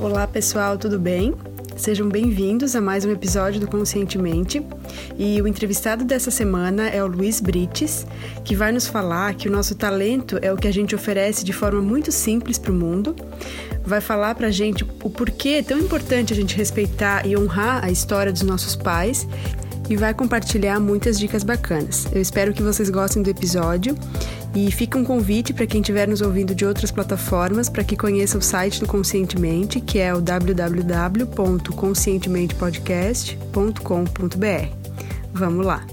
Olá pessoal, tudo bem? Sejam bem-vindos a mais um episódio do Conscientemente. E o entrevistado dessa semana é o Luiz Brites, que vai nos falar que o nosso talento é o que a gente oferece de forma muito simples para o mundo. Vai falar para a gente o porquê é tão importante a gente respeitar e honrar a história dos nossos pais e vai compartilhar muitas dicas bacanas. Eu espero que vocês gostem do episódio e fica um convite para quem estiver nos ouvindo de outras plataformas para que conheça o site do Conscientemente, que é o www.conscientementepodcast.com.br. Vamos lá!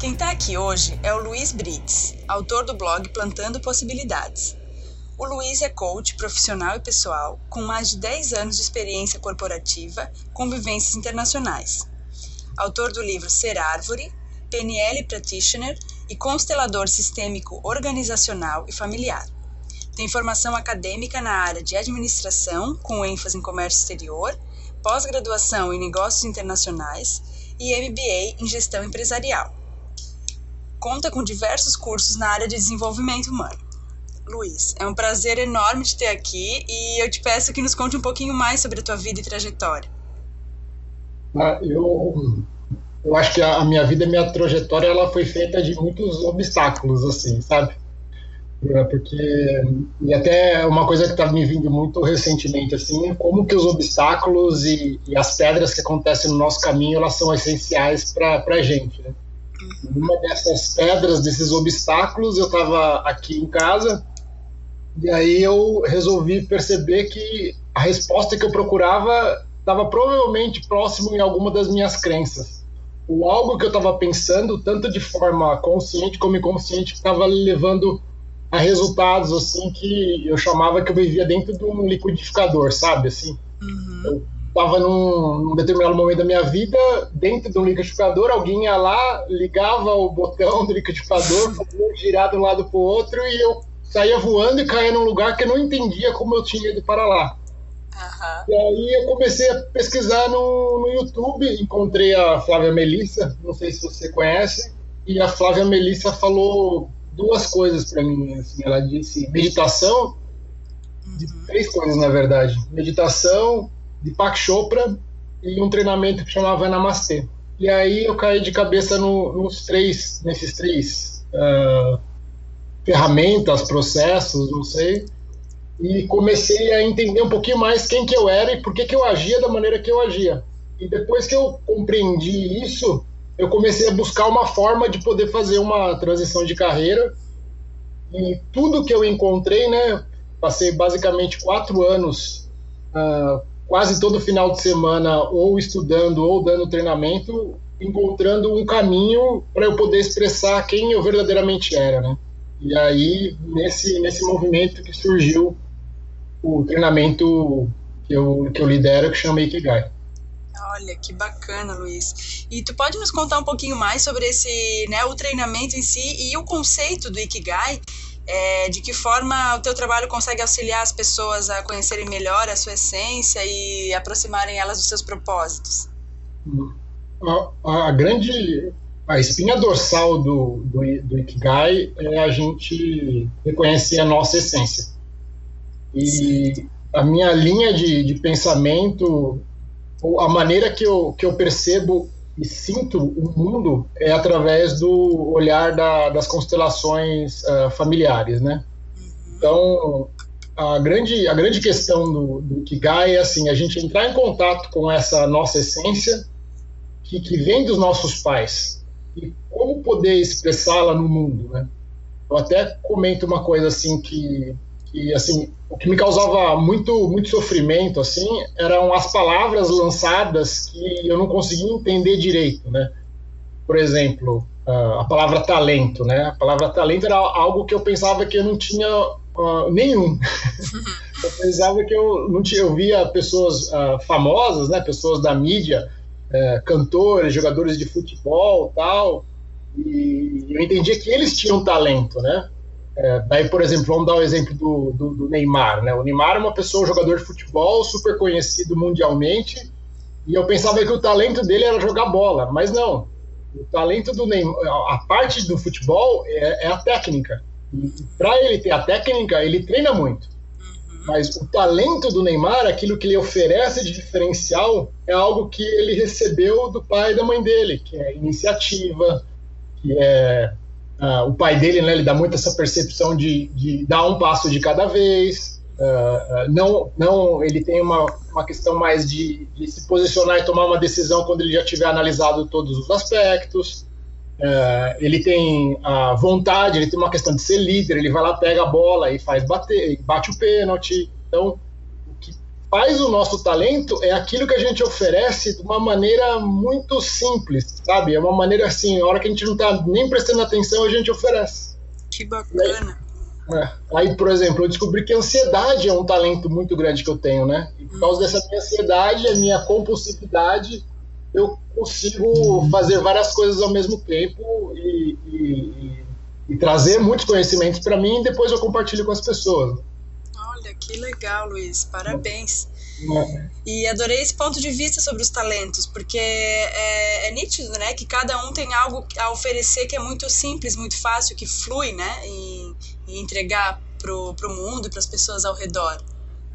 Quem está aqui hoje é o Luiz Brits, autor do blog Plantando Possibilidades. O Luiz é coach profissional e pessoal, com mais de 10 anos de experiência corporativa com vivências internacionais. Autor do livro Ser Árvore, PNL Practitioner e Constelador Sistêmico Organizacional e Familiar. Tem formação acadêmica na área de administração, com ênfase em comércio exterior, pós-graduação em negócios internacionais e MBA em gestão empresarial. Conta com diversos cursos na área de desenvolvimento humano. Luiz, é um prazer enorme te ter aqui e eu te peço que nos conte um pouquinho mais sobre a tua vida e trajetória. Ah, eu, eu acho que a, minha vida e minha trajetória ela foi feita de muitos obstáculos, assim, sabe? É, porque e até uma coisa que está me vindo muito recentemente assim, como que os obstáculos e, e, as pedras que acontecem no nosso caminho elas são essenciais para a gente. Né? Uhum. Uma dessas pedras, desses obstáculos, eu estava aqui em casa e aí eu resolvi perceber que a resposta que eu procurava estava provavelmente próximo em alguma das minhas crenças. O algo que eu estava pensando, tanto de forma consciente como inconsciente, estava levando a resultados assim que eu chamava que eu vivia dentro de um liquidificador, sabe? Assim, uhum. eu estava num, num, determinado momento da minha vida dentro de um liquidificador, alguém ia lá, ligava o botão do liquidificador, fazia girar de um lado para o outro e eu saía voando e caía num lugar que eu não entendia como eu tinha ido para lá. Uhum. E aí eu comecei a pesquisar no, no YouTube, encontrei a Flávia Melissa, não sei se você conhece, e a Flávia Melissa falou duas coisas para mim. Assim, ela disse meditação, de uhum. três coisas na verdade: meditação, de Pak Chopra e um treinamento que chamava Namastê. E aí eu caí de cabeça no, nos três, nesses três uh, ferramentas, processos, não sei, e comecei a entender um pouquinho mais quem que eu era e por que, que eu agia da maneira que eu agia. E depois que eu compreendi isso, eu comecei a buscar uma forma de poder fazer uma transição de carreira. E tudo que eu encontrei, né, passei basicamente quatro anos, uh, quase todo final de semana, ou estudando ou dando treinamento, encontrando um caminho para eu poder expressar quem eu verdadeiramente era, né? E aí, nesse, nesse movimento que surgiu o treinamento que eu, que eu lidero, que chama Ikigai. Olha, que bacana, Luiz. E tu pode nos contar um pouquinho mais sobre esse, né, o treinamento em si e o conceito do Ikigai? É, de que forma o teu trabalho consegue auxiliar as pessoas a conhecerem melhor a sua essência e aproximarem elas dos seus propósitos? A, a grande a espinha dorsal do, do, do, Ikigai é a gente reconhecer a nossa essência. E a minha linha de, de pensamento, ou a maneira que eu, que eu percebo e sinto o mundo é através do olhar da, das constelações uh, familiares, né? Então, a grande, a grande questão do, do Ikigai é assim, a gente entrar em contato com essa nossa essência que, que vem dos nossos pais, e como poder expressá-la no mundo, né? Eu até comento uma coisa assim que, que assim, o que me causava muito muito sofrimento assim, eram as palavras lançadas que eu não conseguia entender direito, né? Por exemplo, a palavra talento, né? A palavra talento era algo que eu pensava que eu não tinha uh, nenhum. eu pensava que eu não tinha, eu via pessoas uh, famosas, né? Pessoas da mídia é, cantores, jogadores de futebol tal, e eu entendia que eles tinham talento, né? É, daí, por exemplo, vamos dar o exemplo do, do, do, Neymar, né? O Neymar é uma pessoa, um jogador de futebol super conhecido mundialmente, e eu pensava que o talento dele era jogar bola, mas não. O talento do Neymar, a parte do futebol é, é a técnica. E para ele ter a técnica, ele treina muito. Mas o talento do Neymar, aquilo que ele oferece de diferencial, é algo que ele recebeu do pai e da mãe dele, que é iniciativa, que é uh, o pai dele, né, ele dá muito essa percepção de, de dar um passo de cada vez. Uh, uh, não, não, ele tem uma, uma questão mais de, de se posicionar e tomar uma decisão quando ele já tiver analisado todos os aspectos. É, ele tem a vontade, ele tem uma questão de ser líder, ele vai lá, pega a bola e faz bater, bate o pênalti. Então, o que faz o nosso talento é aquilo que a gente oferece de uma maneira muito simples, sabe? É uma maneira assim, a hora que a gente não está nem prestando atenção, a gente oferece. Que bacana. É. Aí, por exemplo, eu descobri que a ansiedade é um talento muito grande que eu tenho, né? E por causa dessa minha ansiedade, a minha compulsividade, eu consigo fazer várias coisas ao mesmo tempo e, e, e trazer muitos conhecimentos para mim e depois eu compartilho com as pessoas. Olha, que legal, Luiz. Parabéns. É. E adorei esse ponto de vista sobre os talentos, porque é, é, nítido, né, que cada um tem algo a oferecer que é muito simples, muito fácil, que flui, né, e, e entregar pro, pro mundo e para as pessoas ao redor.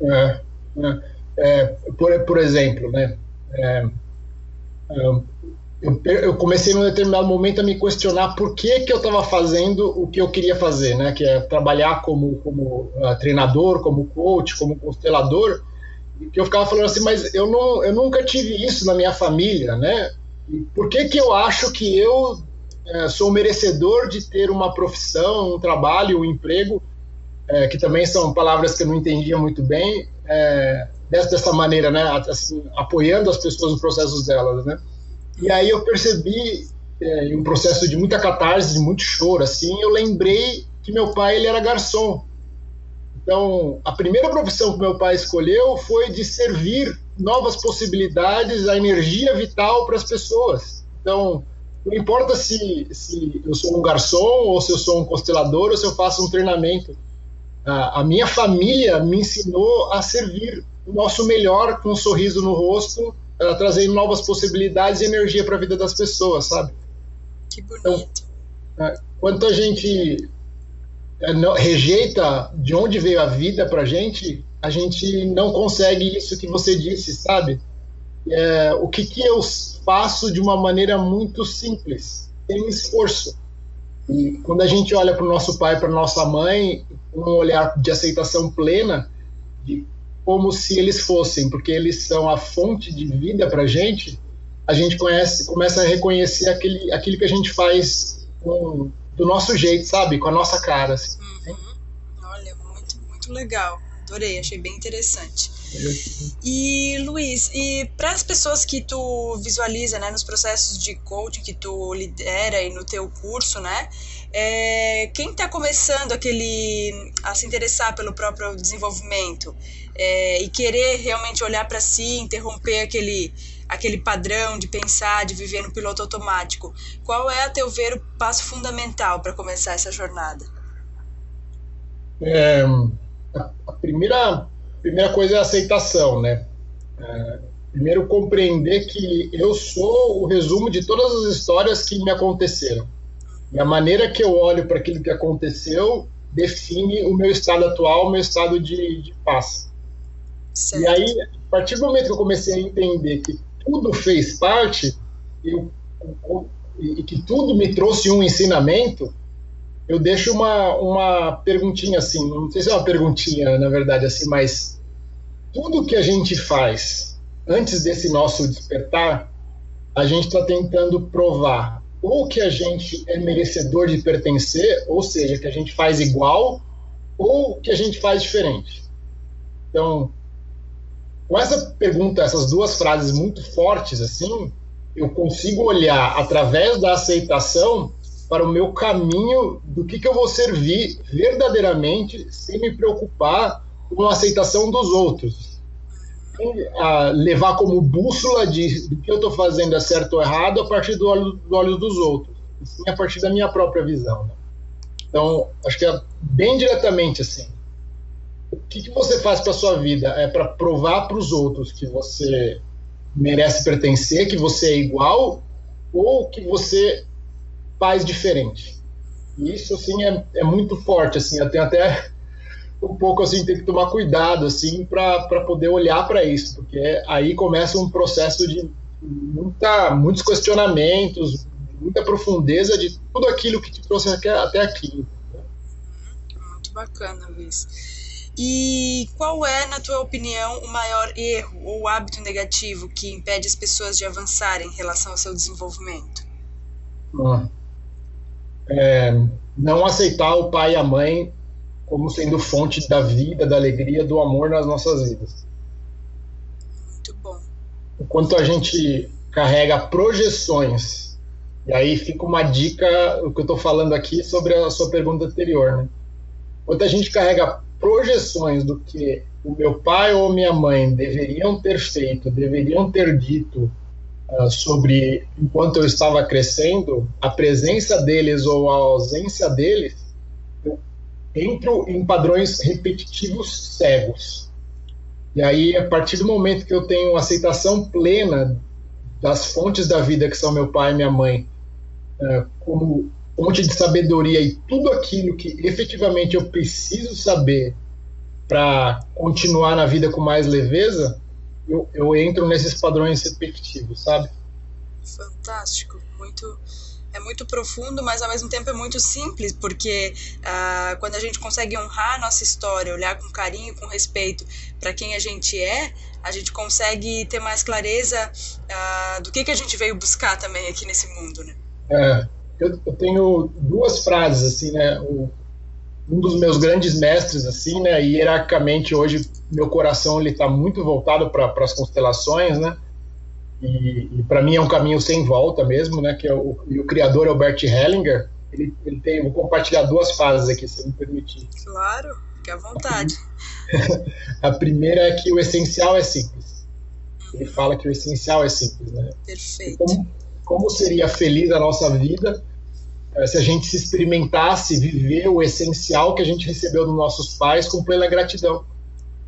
É, é, é, por, por exemplo, né, é, eu, eu, comecei num determinado momento a me questionar por que, que eu estava fazendo o que eu queria fazer, né? Que é trabalhar como, como uh, treinador, como coach, como constelador. Que eu ficava falando assim, mas eu, não, eu nunca tive isso na minha família, né? E por que, que eu acho que eu uh, sou merecedor de ter uma profissão, um trabalho, um emprego, uh, que também são palavras que eu não entendia muito bem, é, dessa, maneira, né, assim, apoiando as pessoas nos processos delas, né. E aí eu percebi, é, em um processo de muita catarse, de muito choro, assim, eu lembrei que meu pai ele era garçom. Então, a primeira profissão que meu pai escolheu foi de servir novas possibilidades, a energia vital para as pessoas. Então, não importa se, se eu sou um garçom, ou se eu sou um constelador, ou se eu faço um treinamento. A, a minha família me ensinou a servir o nosso melhor com um sorriso no rosto, uh, trazendo novas possibilidades e energia para a vida das pessoas, sabe? Que bonito. Então, uh, quanto a gente uh, não, rejeita de onde veio a vida para gente, a gente não consegue isso que você disse, sabe? É, o que, que eu faço de uma maneira muito simples, sem esforço. E quando a gente olha para o nosso pai, para nossa mãe, com um olhar de aceitação plena, de como se eles fossem, porque eles são a fonte de vida para a gente, a gente conhece, começa a reconhecer aquele, aquilo que a gente faz com, do nosso jeito, sabe? Com a nossa cara. Assim. Uhum. Olha, muito, muito legal. Adorei, achei bem interessante. E Luiz, e para as pessoas que tu visualiza, né, nos processos de coaching que tu lidera e no teu curso, né, é, quem está começando aquele a se interessar pelo próprio desenvolvimento é, e querer realmente olhar para si, interromper aquele aquele padrão de pensar, de viver no piloto automático, qual é, a teu ver, o passo fundamental para começar essa jornada? É, a primeira primeira coisa é a aceitação, né? É, primeiro compreender que eu sou o resumo de todas as histórias que me aconteceram e a maneira que eu olho para aquilo que aconteceu define o meu estado atual, o meu estado de, de paz. Certo. E aí, a partir do momento que eu comecei a entender que tudo fez parte eu, e que tudo me trouxe um ensinamento, eu deixo uma, uma perguntinha assim, não sei se é uma perguntinha, na verdade, assim, mas tudo que a gente faz antes desse nosso despertar, a gente está tentando provar ou que a gente é merecedor de pertencer, ou seja, que a gente faz igual, ou que a gente faz diferente. Então, com essa pergunta, essas duas frases muito fortes assim, eu consigo olhar através da aceitação para o meu caminho do que, que eu vou servir verdadeiramente, sem me preocupar com a aceitação dos outros a levar como bússola de, do que eu estou fazendo é certo ou errado a partir do olho, do olho dos outros, e sim a partir da minha própria visão. Né? Então, acho que é bem diretamente assim. O que, que você faz para sua vida? É para provar para os outros que você merece pertencer, que você é igual, ou que você faz diferente? E isso, assim, é, é muito forte, assim, eu tenho até um pouco, assim, tem que tomar cuidado, assim, para poder olhar para isso, porque aí começa um processo de muita, muitos questionamentos, muita profundeza de tudo aquilo que te trouxe até aqui. Muito bacana, Luiz. E qual é, na tua opinião, o maior erro ou hábito negativo que impede as pessoas de avançarem em relação ao seu desenvolvimento? Ah, é, não aceitar o pai e a mãe como sendo fonte da vida, da alegria, do amor nas nossas vidas. Muito bom. Enquanto a gente carrega projeções, e aí fica uma dica, o que eu estou falando aqui sobre a sua pergunta anterior, né? Enquanto a gente carrega projeções do que o meu pai ou minha mãe deveriam ter feito, deveriam ter dito sobre enquanto eu estava crescendo, a presença deles ou a ausência deles, eu entro em padrões repetitivos cegos. E aí, a partir do momento que eu tenho aceitação plena das fontes da vida que são meu pai e minha mãe, uh, como fonte de sabedoria e tudo aquilo que efetivamente eu preciso saber para continuar na vida com mais leveza, eu, eu entro nesses padrões repetitivos, sabe? Fantástico, muito é muito profundo, mas ao mesmo tempo é muito simples, porque ah, quando a gente consegue honrar a nossa história, olhar com carinho, com respeito para quem a gente é, a gente consegue ter mais clareza ah, do que, que a gente veio buscar também aqui nesse mundo, né? É, eu, eu, tenho duas frases assim, né? O, um dos meus grandes mestres, assim, né? E hierarquicamente hoje meu coração ele está muito voltado para as constelações, né? E, e para mim é um caminho sem volta mesmo, né? Que é o, o criador é o Bert Hellinger. Ele, ele tem, vou compartilhar duas fases aqui, se me permitir. Claro, fique à vontade. A primeira é que o essencial é simples. Ele fala que o essencial é simples, né? Perfeito. Como, como seria feliz a nossa vida se a gente se experimentasse viver o essencial que a gente recebeu dos nossos pais com plena gratidão.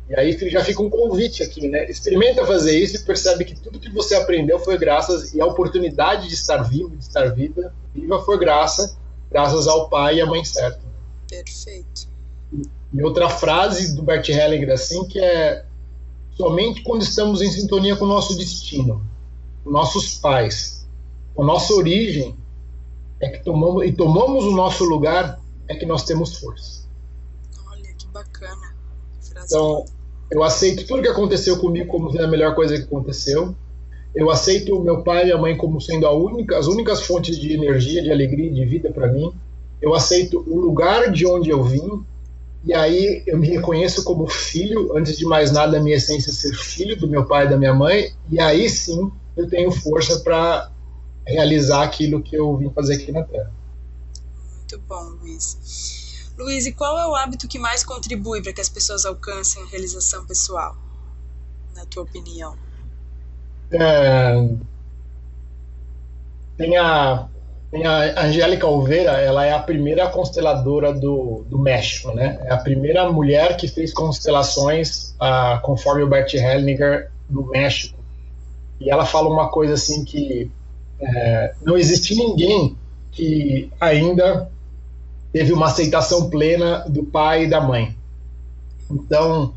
E aí já fica um convite aqui, né? Experimenta fazer isso e percebe que tudo que você aprendeu foi graças e a oportunidade de estar vivo, de estar viva, viva foi graça, graças ao pai e à mãe certa. Perfeito. E outra frase do Bert Hellinger assim que é somente quando estamos em sintonia com o nosso destino, com nossos pais, com nossa origem, é que tomamos e tomamos o nosso lugar é que nós temos força. Olha que bacana. Então, eu aceito tudo que aconteceu comigo como sendo a melhor coisa que aconteceu. Eu aceito meu pai e minha mãe como sendo única, as únicas fontes de energia, de alegria, de vida para mim. Eu aceito o lugar de onde eu vim. E aí eu me reconheço como filho, antes de mais nada, a minha essência é ser filho do meu pai e da minha mãe. E aí sim eu tenho força para realizar aquilo que eu vim fazer aqui na Terra. Muito bom, Luiz. Luiz, e qual é o hábito que mais contribui para que as pessoas alcancem a realização pessoal, na tua opinião? É... Tem a, tem a Angélica Oliveira, ela é a primeira consteladora do, do México, né? É a primeira mulher que fez constelações, uh, conforme o Bert Hellinger, no México. E ela fala uma coisa assim que é, não existe ninguém que ainda teve uma aceitação plena do pai e da mãe. Então,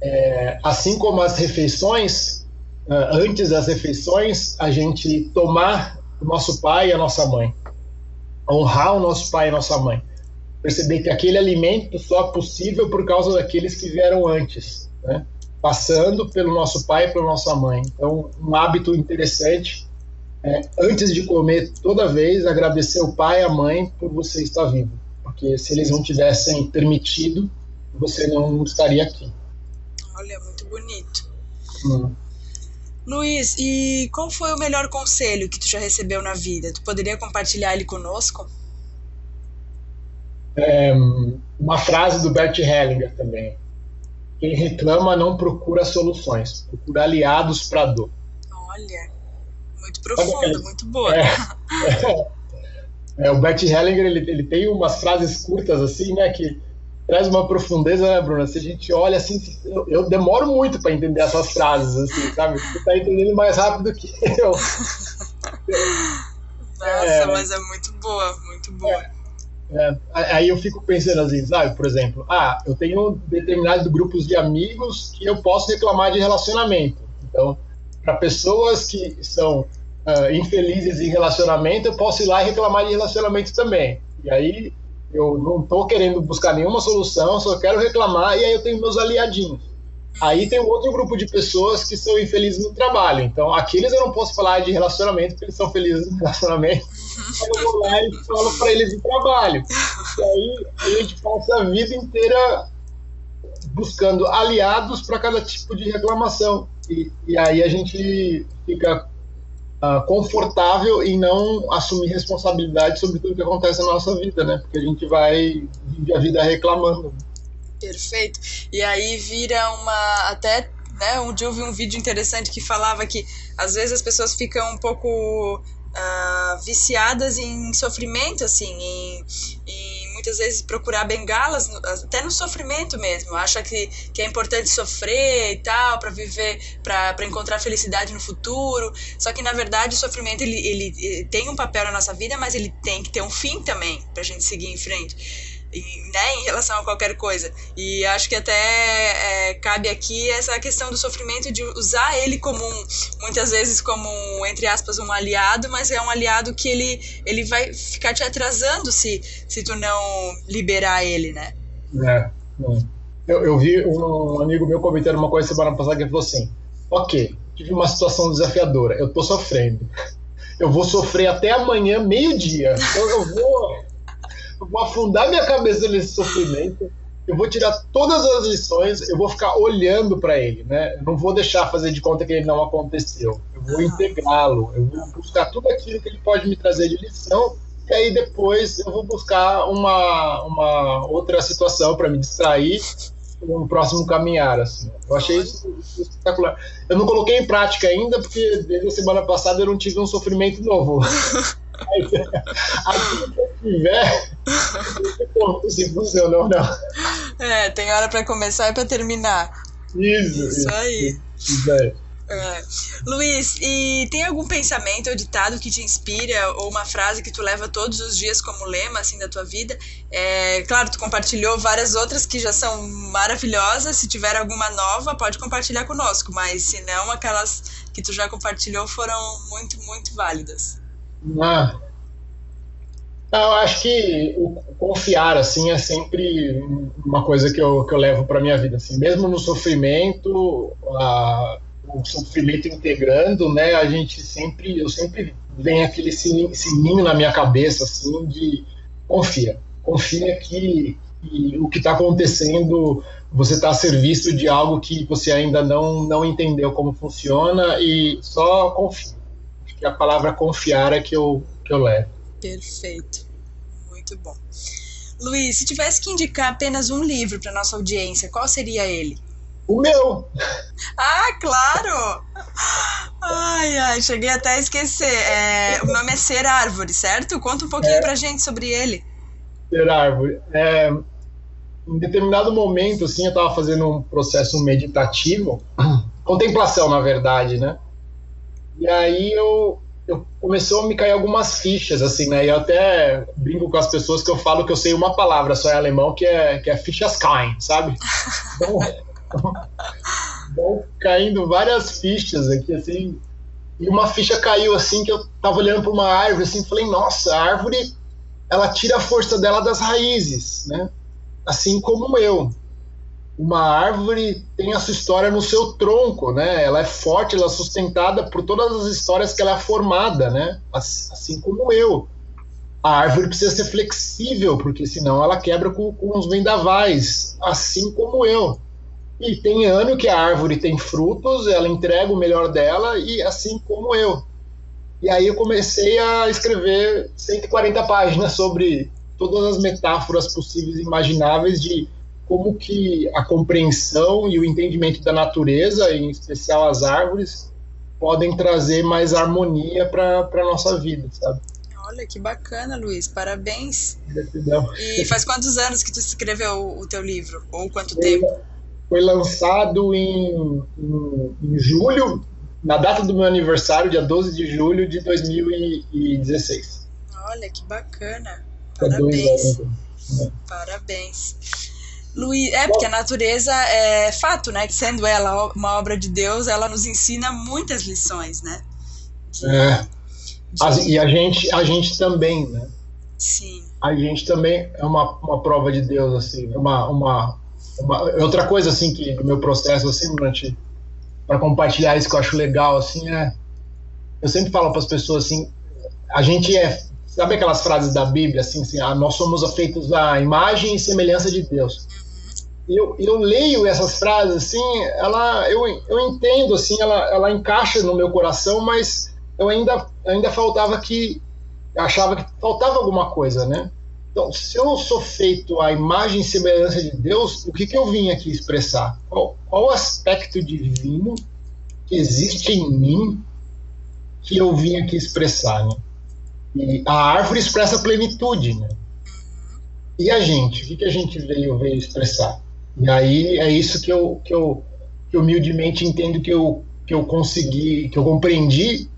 é, assim como as refeições, é, antes das refeições, a gente tomar o nosso pai e a nossa mãe, honrar o nosso pai e a nossa mãe, perceber que aquele alimento só é possível por causa daqueles que vieram antes, né? passando pelo nosso pai e pela nossa mãe. Então, um hábito interessante é, antes de comer, toda vez agradecer o pai e a mãe por você estar vivo. Porque se eles não tivessem permitido, você não estaria aqui. Olha, muito bonito. Hum. Luiz, e qual foi o melhor conselho que tu já recebeu na vida? Tu poderia compartilhar ele conosco? É, uma frase do Bert Hellinger também. Quem reclama não procura soluções, procura aliados para dor. Olha, muito profunda, muito boa. É, é, é, o Bert Hellinger ele, ele tem umas frases curtas assim, né, que traz uma profundeza, né, Bruna? Se a gente olha assim, eu, eu demoro muito para entender essas frases, assim, sabe? Você tá entendendo mais rápido que eu. Nossa, é, mas é muito boa, muito boa. É, aí eu fico pensando assim, sabe, por exemplo, ah, eu tenho determinados grupos de amigos que eu posso reclamar de relacionamento. Então, para pessoas que são uh, infelizes em relacionamento, eu posso ir lá e reclamar de relacionamento também. E aí eu não estou querendo buscar nenhuma solução, só quero reclamar e aí eu tenho meus aliadinhos. Aí tem um outro grupo de pessoas que são infelizes no trabalho. Então, aqueles eu não posso falar de relacionamento, porque eles são felizes no relacionamento. eu vou lá e falo para eles de trabalho. E aí a gente passa a vida inteira buscando aliados para cada tipo de reclamação. E, e, aí a gente fica uh, confortável em não assumir responsabilidade sobre tudo que acontece na nossa vida, né? Porque a gente vai viver a vida reclamando. Perfeito. E aí vira uma. Até né, um dia eu vi um vídeo interessante que falava que às vezes as pessoas ficam um pouco uh, viciadas em sofrimento, assim, em, em, muitas vezes procurar bengalas, até no sofrimento mesmo. Acha que, que é importante sofrer e tal, para viver, para encontrar felicidade no futuro. Só que na verdade o sofrimento ele, ele, ele tem um papel na nossa vida, mas ele tem que ter um fim também, para a gente seguir em frente né, em relação a qualquer coisa. E acho que até é, cabe aqui essa questão do sofrimento de usar ele como um, muitas vezes como entre aspas um aliado, mas é um aliado que ele ele vai ficar te atrasando se se tu não liberar ele, né? É. Eu, eu vi um amigo meu comentando uma coisa semana passada que ele falou assim: "OK, tive uma situação desafiadora, eu tô sofrendo. Eu vou sofrer até amanhã meio-dia. Eu vou eu vou afundar minha cabeça nesse sofrimento, eu vou tirar todas as lições, eu vou ficar olhando para ele, né? Eu não vou deixar fazer de conta que ele não aconteceu. Eu vou integrá-lo, eu vou buscar tudo aquilo que ele pode me trazer de lição, e aí depois eu vou buscar uma, uma outra situação para me distrair no próximo caminhar, assim. Eu achei isso, isso espetacular. Eu não coloquei em prática ainda, porque desde a semana passada eu não tive um sofrimento novo. Tiver, se funcionou ou não. É, tem hora para começar e para terminar. Isso, isso, isso aí. Isso aí. É. Luiz, e tem algum pensamento ou ditado que te inspira ou uma frase que tu leva todos os dias como lema assim da tua vida? É, claro, tu compartilhou várias outras que já são maravilhosas. Se tiver alguma nova, pode compartilhar conosco. Mas se não, aquelas que tu já compartilhou foram muito, muito válidas. Ah, eu acho que o confiar assim é sempre uma coisa que eu, que eu levo para minha vida assim. Mesmo no sofrimento a, o sofrimento integrando né a gente sempre eu sempre vem aquele sininho, na minha cabeça assim de confia. Confia que, que o que está acontecendo você está a serviço de algo que você ainda não não entendeu como funciona e só confia que a palavra confiar é que eu, que eu levo. Perfeito. Muito bom. Luiz, se tivesse que indicar apenas um livro para nossa audiência, qual seria ele? O meu! Ah, claro! Ai, ai, cheguei até a esquecer. É, o nome é Ser Árvore, certo? Conta um pouquinho é, pra gente sobre ele. Ser Árvore. É, em determinado momento, assim, eu estava fazendo um processo meditativo, contemplação, na verdade, né? E aí eu, eu começou a me cair algumas fichas, assim, né? E eu até brinco com as pessoas que eu falo que eu sei uma palavra só em alemão, que é, que é fichas caem, sabe? Então, vão caindo várias fichas aqui, assim. E uma ficha caiu, assim, que eu tava olhando para uma árvore, assim, falei, nossa, a árvore, ela tira a força dela das raízes, né? Assim como eu uma árvore tem a sua história no seu tronco, né? Ela é forte, ela é sustentada por todas as histórias que ela é formada, né? Assim como eu. A árvore precisa ser flexível, porque senão ela quebra com, com os vendavais, assim como eu. E tem ano que a árvore tem frutos, ela entrega o melhor dela, e assim como eu. E aí eu comecei a escrever 140 páginas sobre todas as metáforas possíveis e imagináveis de como que a compreensão e o entendimento da natureza, em especial as árvores, podem trazer mais harmonia para a nossa vida, sabe? Olha que bacana, Luiz. Parabéns. Gratidão. E faz quantos anos que tu escreveu o teu livro? Ou quanto foi, tempo? Foi lançado em, em, em, julho, na data do meu aniversário, dia 12 de julho de 2016. Olha que bacana. Parabéns. Parabéns. Luiz, é porque a natureza é fato, né? Que sendo ela uma obra de Deus, ela nos ensina muitas lições, né? De, é. De... E a gente, a gente também, né? Sim. A gente também é uma, uma prova de Deus, assim, uma, uma, uma outra coisa assim que no meu processo assim durante para compartilhar isso que eu acho legal assim é eu sempre falo para as pessoas assim a gente é sabe aquelas frases da Bíblia assim, assim ah, nós somos feitos à imagem e semelhança de Deus eu, eu leio essas frases assim, ela, eu, eu entendo assim, ela, ela encaixa no meu coração, mas eu ainda, ainda faltava que achava que faltava alguma coisa, né? Então, se eu sou feito à imagem e semelhança de Deus, o que, que eu vim aqui expressar? Qual, qual aspecto divino que existe em mim que eu vim aqui expressar, né? E a árvore expressa plenitude, né? E a gente? O que, que a gente veio, veio expressar? E aí é isso que eu, que eu, que humildemente entendo que eu, que eu consegui, que eu compreendi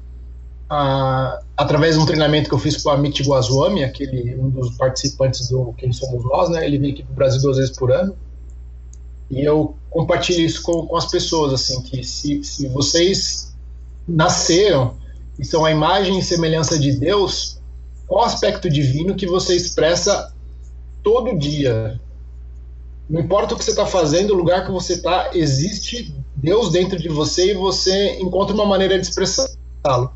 ah, através de um treinamento que eu fiz com a Amit Guazuami, aquele, um dos participantes do Quem Somos Nós, né? Ele vem aqui para o Brasil duas vezes por ano. E eu compartilho isso com, com as pessoas, assim, que se, se vocês nasceram e são a imagem e semelhança de Deus, qual aspecto divino que você expressa todo dia, não importa o que você está fazendo, o lugar que você está, existe Deus dentro de você e você encontra uma maneira de expressá-lo.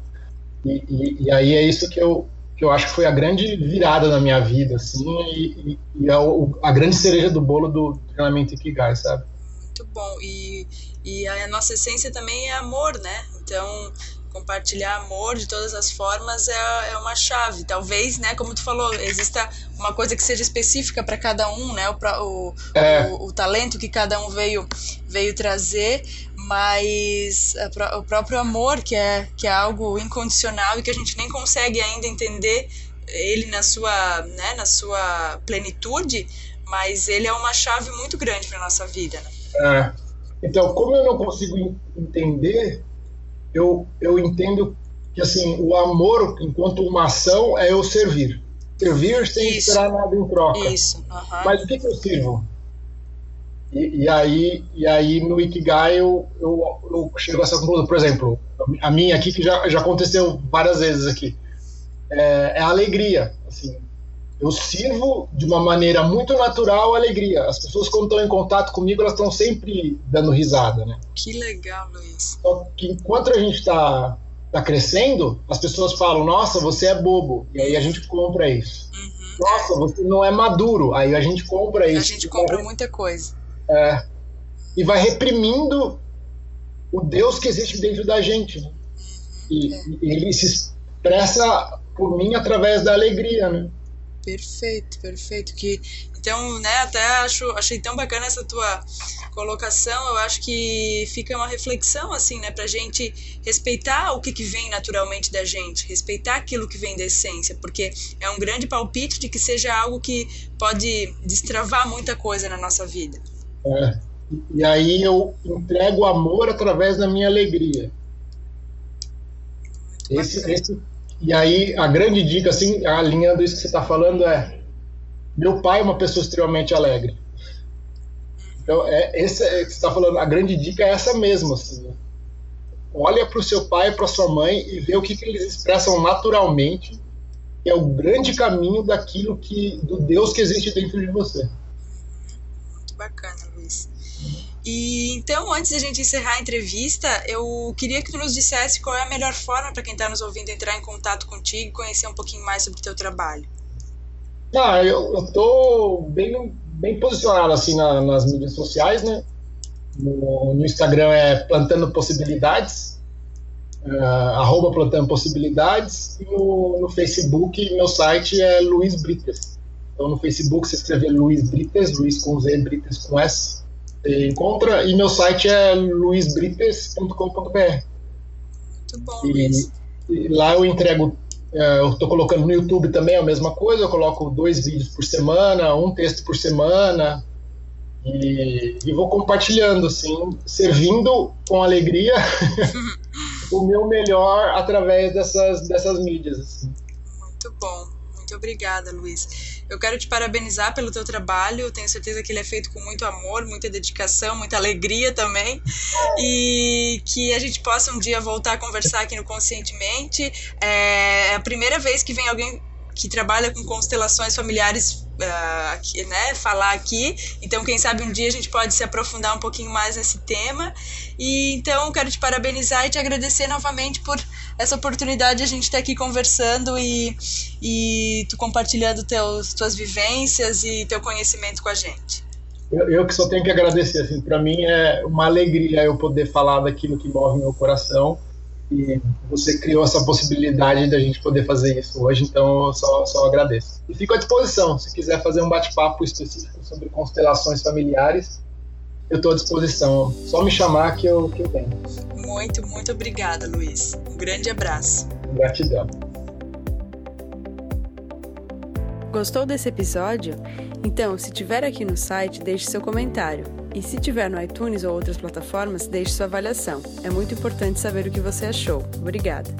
E, e, e, aí é isso que eu, que eu acho que foi a grande virada na minha vida, assim, e, e a, a, grande cereja do bolo do treinamento Ikigai, sabe? Muito bom. E, e a nossa essência também é amor, né? Então, compartilhar amor de todas as formas é, é uma chave. Talvez, né, como tu falou, exista uma coisa que seja específica para cada um, né, o, o, é. o, o, talento que cada um veio, veio trazer, mas a, o próprio amor, que é, que é algo incondicional e que a gente nem consegue ainda entender ele na sua, né, na sua plenitude, mas ele é uma chave muito grande para nossa vida. Né? É. Então, como eu não consigo entender eu, eu entendo que assim o amor enquanto uma ação é eu servir servir sem Isso. esperar nada em troca Isso. Uhum. mas o que, que eu sirvo e, e, aí e aí no Ikigai eu, eu, eu chego a essa conclusão por exemplo a minha aqui que já, já aconteceu várias vezes aqui é, é a alegria assim eu sirvo de uma maneira muito natural a alegria. As pessoas, quando estão em contato comigo, elas estão sempre dando risada, né? Que legal, Luiz. Só que enquanto a gente está tá crescendo, as pessoas falam: Nossa, você é bobo. E aí a gente compra isso. Uhum, Nossa, você não é maduro. Aí a gente compra isso. A gente compra muita coisa. É. E vai reprimindo o Deus que existe dentro da gente. Né? E, é. e ele se expressa por mim através da alegria, né? Perfeito, perfeito. Que então, né, até acho, achei tão bacana essa tua colocação. Eu acho que fica uma reflexão assim, né, pra gente respeitar o que, que vem naturalmente da gente, respeitar aquilo que vem da essência, porque é um grande palpite de que seja algo que pode destravar muita coisa na nossa vida. É. E aí eu entrego amor através da minha alegria. Esse, esse, e aí, a grande dica, assim, alinhando isso que você está falando, é: meu pai é uma pessoa extremamente alegre. Então, é, esse é, que você está falando, a grande dica é essa mesmo. Assim, olha para o seu pai para sua mãe e vê o que, que eles expressam naturalmente, que é o grande caminho daquilo que do Deus que existe dentro de você. Muito bacana, Luiz. E então, antes de a gente encerrar a entrevista, eu queria que tu nos dissesse qual é a melhor forma para quem está nos ouvindo entrar em contato contigo e conhecer um pouquinho mais sobre o teu trabalho. Ah, eu, estou bem, bem posicionado assim na, nas mídias sociais, né? No, no, Instagram é Plantando Possibilidades, uh, Plantando Possibilidades, e no, no Facebook, meu site é Luiz Brites. Então no Facebook você escrever Luiz Brites, Luiz com Z, Brites com S, você encontra. E meu site é luisbrites.com.br. Muito bom, e, e lá eu entrego é, eu estou colocando no YouTube também a mesma coisa, eu coloco dois vídeos por semana, um texto por semana, e, e vou compartilhando, assim, servindo com alegria o meu melhor através dessas, dessas mídias. Assim. Muito bom, muito obrigada, Luiz. Eu quero te parabenizar pelo teu trabalho. Tenho certeza que ele é feito com muito amor, muita dedicação, muita alegria também. E que a gente possa um dia voltar a conversar aqui no Conscientemente. É a primeira vez que vem alguém que trabalha com constelações familiares uh, aqui, né, falar aqui. Então, quem sabe um dia a gente pode se aprofundar um pouquinho mais nesse tema. E então, quero te parabenizar e te agradecer novamente por essa oportunidade de a gente estar aqui conversando e, e tu compartilhando teus, tuas vivências e teu conhecimento com a gente. Eu, eu que só tenho que agradecer, assim, para mim é uma alegria eu poder falar daquilo que move meu coração e você criou essa possibilidade da gente poder fazer isso hoje, então eu só, só agradeço. E fico à disposição, se quiser fazer um bate-papo específico sobre constelações familiares, eu estou à disposição. Só me chamar que eu, que eu venho. Muito, muito obrigada, Luiz. Um grande abraço. Gratidão. Gostou desse episódio? Então, se tiver aqui no site, deixe seu comentário. E se tiver no iTunes ou outras plataformas, deixe sua avaliação. É muito importante saber o que você achou. Obrigada!